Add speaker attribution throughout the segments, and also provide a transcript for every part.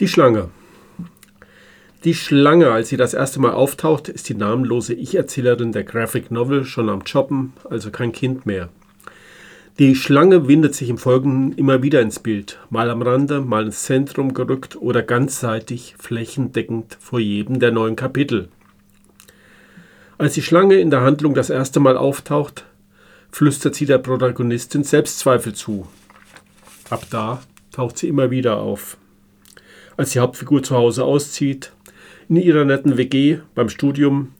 Speaker 1: Die Schlange. Die Schlange, als sie das erste Mal auftaucht, ist die namenlose Ich-Erzählerin der Graphic Novel schon am Choppen, also kein Kind mehr. Die Schlange windet sich im Folgenden immer wieder ins Bild, mal am Rande, mal ins Zentrum gerückt oder ganzseitig, flächendeckend vor jedem der neuen Kapitel. Als die Schlange in der Handlung das erste Mal auftaucht, flüstert sie der Protagonistin Selbstzweifel zu. Ab da taucht sie immer wieder auf als die Hauptfigur zu Hause auszieht, in ihrer netten WG, beim Studium,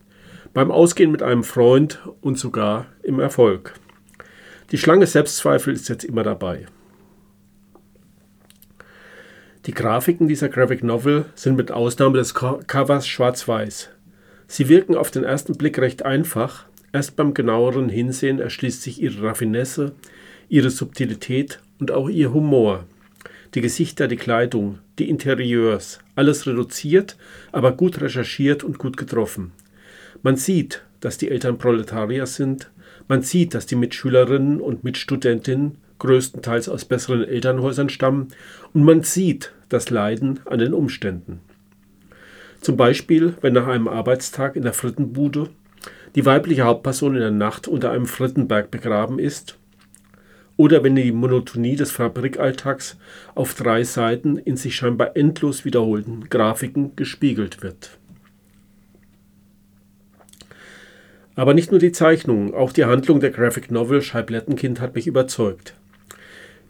Speaker 1: beim Ausgehen mit einem Freund und sogar im Erfolg. Die Schlange Selbstzweifel ist jetzt immer dabei. Die Grafiken dieser Graphic Novel sind mit Ausnahme des Covers schwarz-weiß. Sie wirken auf den ersten Blick recht einfach, erst beim genaueren Hinsehen erschließt sich ihre Raffinesse, ihre Subtilität und auch ihr Humor die Gesichter, die Kleidung, die Interieurs, alles reduziert, aber gut recherchiert und gut getroffen. Man sieht, dass die Eltern Proletarier sind, man sieht, dass die Mitschülerinnen und Mitstudentinnen größtenteils aus besseren Elternhäusern stammen und man sieht das Leiden an den Umständen. Zum Beispiel, wenn nach einem Arbeitstag in der Frittenbude die weibliche Hauptperson in der Nacht unter einem Frittenberg begraben ist oder wenn die Monotonie des Fabrikalltags auf drei Seiten in sich scheinbar endlos wiederholten Grafiken gespiegelt wird. Aber nicht nur die Zeichnung, auch die Handlung der Graphic Novel Scheiblettenkind hat mich überzeugt.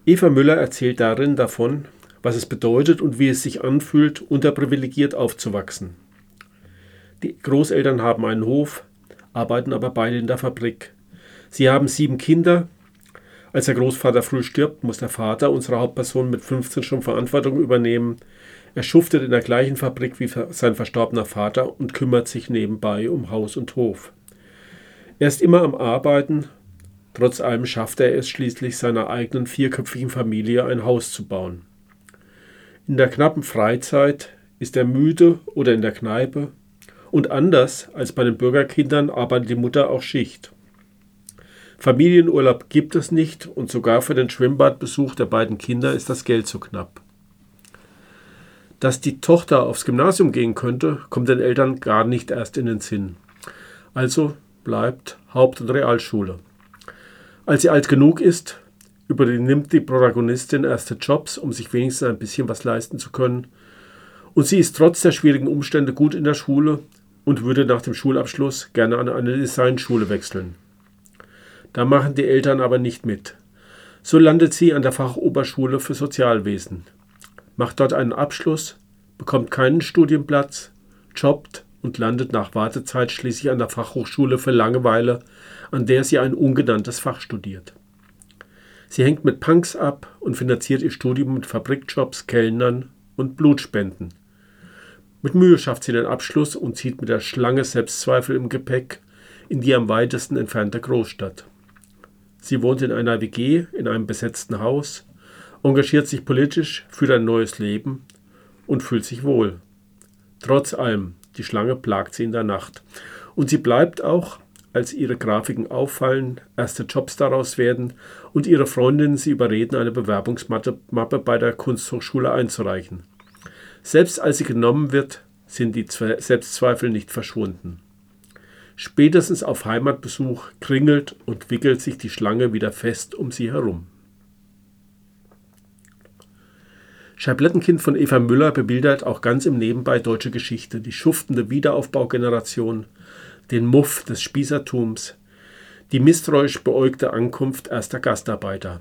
Speaker 1: Eva Müller erzählt darin davon, was es bedeutet und wie es sich anfühlt, unterprivilegiert aufzuwachsen. Die Großeltern haben einen Hof, arbeiten aber beide in der Fabrik. Sie haben sieben Kinder, als der Großvater früh stirbt, muss der Vater unserer Hauptperson mit 15 schon Verantwortung übernehmen. Er schuftet in der gleichen Fabrik wie sein verstorbener Vater und kümmert sich nebenbei um Haus und Hof. Er ist immer am Arbeiten, trotz allem schafft er es schließlich seiner eigenen vierköpfigen Familie ein Haus zu bauen. In der knappen Freizeit ist er müde oder in der Kneipe und anders als bei den Bürgerkindern arbeitet die Mutter auch Schicht. Familienurlaub gibt es nicht und sogar für den Schwimmbadbesuch der beiden Kinder ist das Geld zu knapp. Dass die Tochter aufs Gymnasium gehen könnte, kommt den Eltern gar nicht erst in den Sinn. Also bleibt Haupt- und Realschule. Als sie alt genug ist, übernimmt die Protagonistin erste Jobs, um sich wenigstens ein bisschen was leisten zu können. Und sie ist trotz der schwierigen Umstände gut in der Schule und würde nach dem Schulabschluss gerne an eine Designschule wechseln. Da machen die Eltern aber nicht mit. So landet sie an der Fachoberschule für Sozialwesen, macht dort einen Abschluss, bekommt keinen Studienplatz, jobbt und landet nach Wartezeit schließlich an der Fachhochschule für Langeweile, an der sie ein ungenanntes Fach studiert. Sie hängt mit Punks ab und finanziert ihr Studium mit Fabrikjobs, Kellnern und Blutspenden. Mit Mühe schafft sie den Abschluss und zieht mit der Schlange Selbstzweifel im Gepäck in die am weitesten entfernte Großstadt. Sie wohnt in einer WG in einem besetzten Haus, engagiert sich politisch, führt ein neues Leben und fühlt sich wohl. Trotz allem, die Schlange plagt sie in der Nacht. Und sie bleibt auch, als ihre Grafiken auffallen, erste Jobs daraus werden und ihre Freundinnen sie überreden, eine Bewerbungsmappe bei der Kunsthochschule einzureichen. Selbst als sie genommen wird, sind die Selbstzweifel nicht verschwunden. Spätestens auf Heimatbesuch kringelt und wickelt sich die Schlange wieder fest um sie herum. Scheiblettenkind von Eva Müller bebildert auch ganz im Nebenbei deutsche Geschichte, die schuftende Wiederaufbaugeneration, den Muff des Spießertums, die misstrauisch beäugte Ankunft erster Gastarbeiter,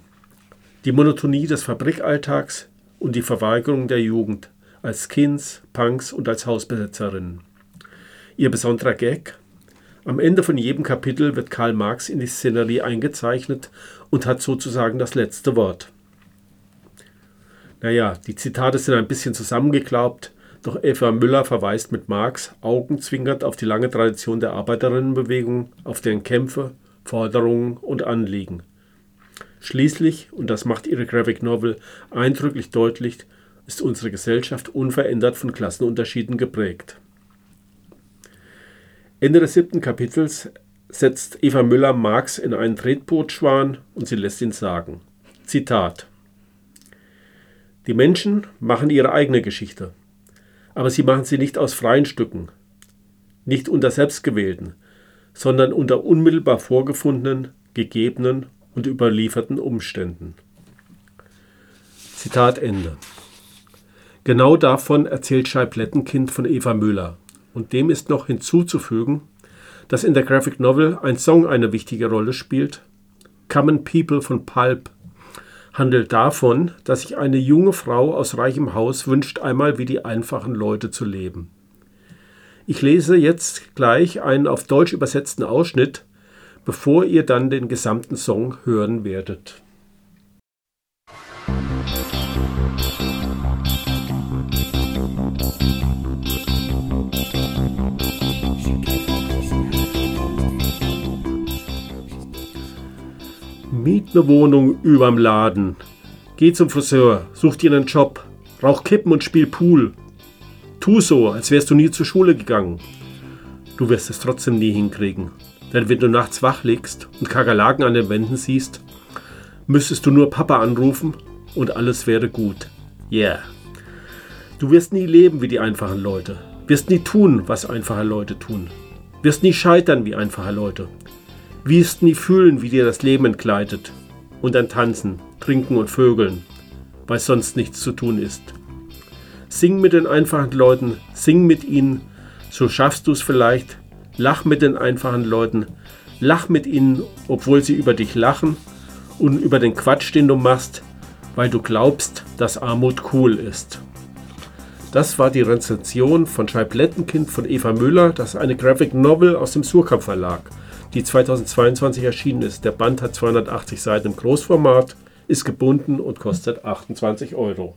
Speaker 1: die Monotonie des Fabrikalltags und die Verweigerung der Jugend als Skins, Punks und als Hausbesetzerinnen. Ihr besonderer Gag, am Ende von jedem Kapitel wird Karl Marx in die Szenerie eingezeichnet und hat sozusagen das letzte Wort. Naja, die Zitate sind ein bisschen zusammengeklaubt, doch Eva Müller verweist mit Marx augenzwinkert auf die lange Tradition der Arbeiterinnenbewegung, auf deren Kämpfe, Forderungen und Anliegen. Schließlich, und das macht ihre Graphic Novel eindrücklich deutlich, ist unsere Gesellschaft unverändert von Klassenunterschieden geprägt. Ende des siebten Kapitels setzt Eva Müller Marx in einen Tretbootschwan und sie lässt ihn sagen. Zitat Die Menschen machen ihre eigene Geschichte, aber sie machen sie nicht aus freien Stücken, nicht unter selbstgewählten, sondern unter unmittelbar vorgefundenen, gegebenen und überlieferten Umständen. Zitat Ende. Genau davon erzählt Scheiblettenkind von Eva Müller. Und dem ist noch hinzuzufügen, dass in der Graphic Novel ein Song eine wichtige Rolle spielt. Common People von Pulp handelt davon, dass sich eine junge Frau aus reichem Haus wünscht, einmal wie die einfachen Leute zu leben. Ich lese jetzt gleich einen auf Deutsch übersetzten Ausschnitt, bevor ihr dann den gesamten Song hören werdet. Miet eine Wohnung überm Laden. Geh zum Friseur, such dir einen Job, rauch Kippen und spiel Pool. Tu so, als wärst du nie zur Schule gegangen. Du wirst es trotzdem nie hinkriegen. Denn wenn du nachts wach liegst und Kakerlaken an den Wänden siehst, müsstest du nur Papa anrufen und alles wäre gut. Yeah. Du wirst nie leben wie die einfachen Leute. Wirst nie tun, was einfache Leute tun. Wirst nie scheitern wie einfache Leute wirst nie fühlen, wie dir das Leben entgleitet. Und dann tanzen, trinken und vögeln, weil sonst nichts zu tun ist. Sing mit den einfachen Leuten, sing mit ihnen, so schaffst du es vielleicht. Lach mit den einfachen Leuten, lach mit ihnen, obwohl sie über dich lachen und über den Quatsch, den du machst, weil du glaubst, dass Armut cool ist. Das war die Rezension von Scheiblettenkind von Eva Müller, das ist eine Graphic Novel aus dem Surkamp Verlag die 2022 erschienen ist. Der Band hat 280 Seiten im Großformat, ist gebunden und kostet 28 Euro.